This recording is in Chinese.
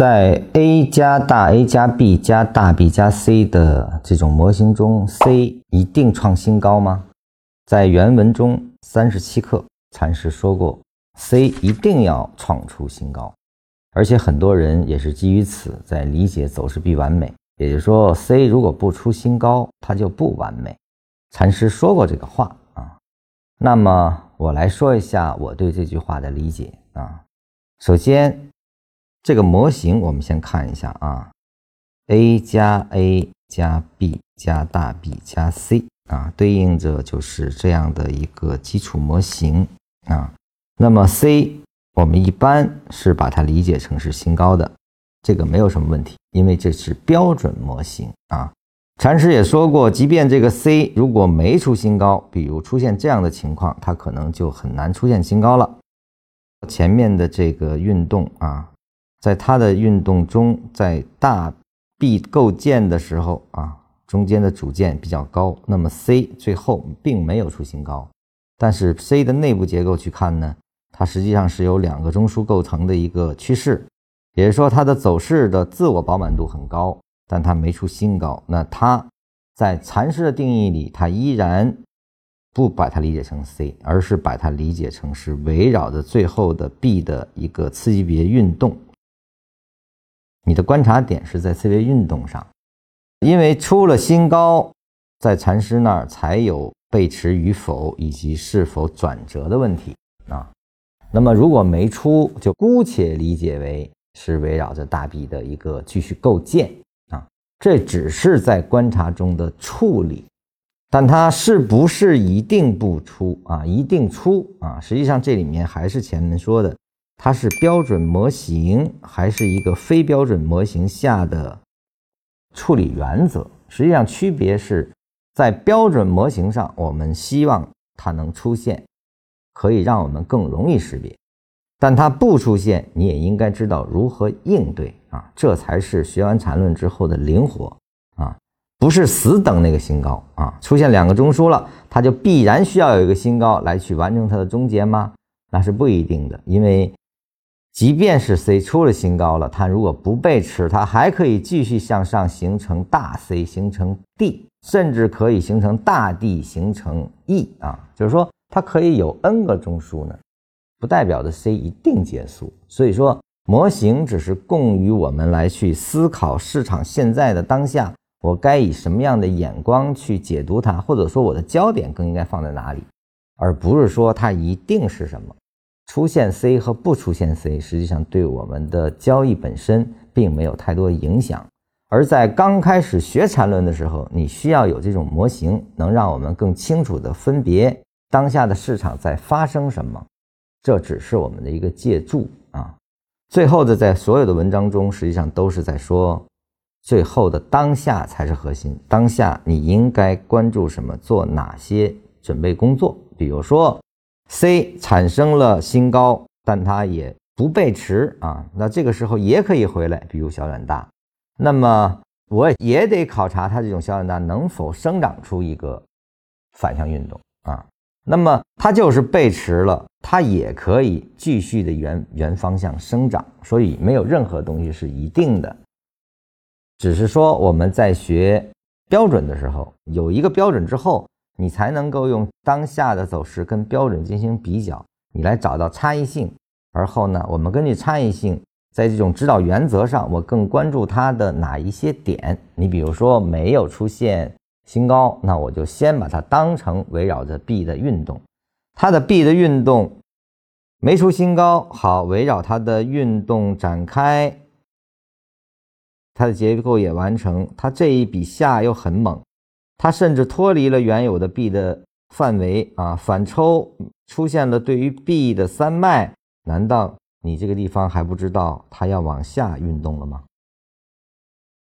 在 A 加大 A 加 B 加大 B 加 C 的这种模型中，C 一定创新高吗？在原文中三十七课，禅师说过，C 一定要创出新高，而且很多人也是基于此在理解走势必完美，也就是说，C 如果不出新高，它就不完美。禅师说过这个话啊。那么我来说一下我对这句话的理解啊。首先。这个模型我们先看一下啊，A 加 A 加 B 加大 B 加 C 啊，对应着就是这样的一个基础模型啊。那么 C 我们一般是把它理解成是新高的，这个没有什么问题，因为这是标准模型啊。禅师也说过，即便这个 C 如果没出新高，比如出现这样的情况，它可能就很难出现新高了。前面的这个运动啊。在它的运动中，在大 B 构建的时候啊，中间的主件比较高，那么 C 最后并没有出新高，但是 C 的内部结构去看呢，它实际上是由两个中枢构成的一个趋势，也就是说它的走势的自我饱满度很高，但它没出新高，那它在禅师的定义里，它依然不把它理解成 C，而是把它理解成是围绕着最后的 B 的一个次级别运动。你的观察点是在次别运动上，因为出了新高，在禅师那儿才有背驰与否以及是否转折的问题啊。那么如果没出，就姑且理解为是围绕着大臂的一个继续构建啊。这只是在观察中的处理，但它是不是一定不出啊？一定出啊？实际上这里面还是前面说的。它是标准模型还是一个非标准模型下的处理原则？实际上区别是在标准模型上，我们希望它能出现，可以让我们更容易识别；但它不出现，你也应该知道如何应对啊！这才是学完缠论之后的灵活啊，不是死等那个新高啊！出现两个中枢了，它就必然需要有一个新高来去完成它的终结吗？那是不一定的，因为。即便是 C 出了新高了，它如果不背驰，它还可以继续向上形成大 C，形成 D，甚至可以形成大 D，形成 E 啊，就是说它可以有 N 个中枢呢，不代表着 C 一定结束。所以说，模型只是供于我们来去思考市场现在的当下，我该以什么样的眼光去解读它，或者说我的焦点更应该放在哪里，而不是说它一定是什么。出现 C 和不出现 C，实际上对我们的交易本身并没有太多影响。而在刚开始学缠论的时候，你需要有这种模型，能让我们更清楚地分别当下的市场在发生什么。这只是我们的一个借助啊。最后的，在所有的文章中，实际上都是在说，最后的当下才是核心。当下你应该关注什么，做哪些准备工作，比如说。C 产生了新高，但它也不背驰啊，那这个时候也可以回来，比如小远大。那么我也得考察它这种小远大能否生长出一个反向运动啊。那么它就是背驰了，它也可以继续的原原方向生长。所以没有任何东西是一定的，只是说我们在学标准的时候有一个标准之后。你才能够用当下的走势跟标准进行比较，你来找到差异性。而后呢，我们根据差异性，在这种指导原则上，我更关注它的哪一些点。你比如说没有出现新高，那我就先把它当成围绕着 B 的运动，它的 B 的运动没出新高，好，围绕它的运动展开，它的结构也完成，它这一笔下又很猛。它甚至脱离了原有的 B 的范围啊，反抽出现了对于 B 的三脉，难道你这个地方还不知道它要往下运动了吗？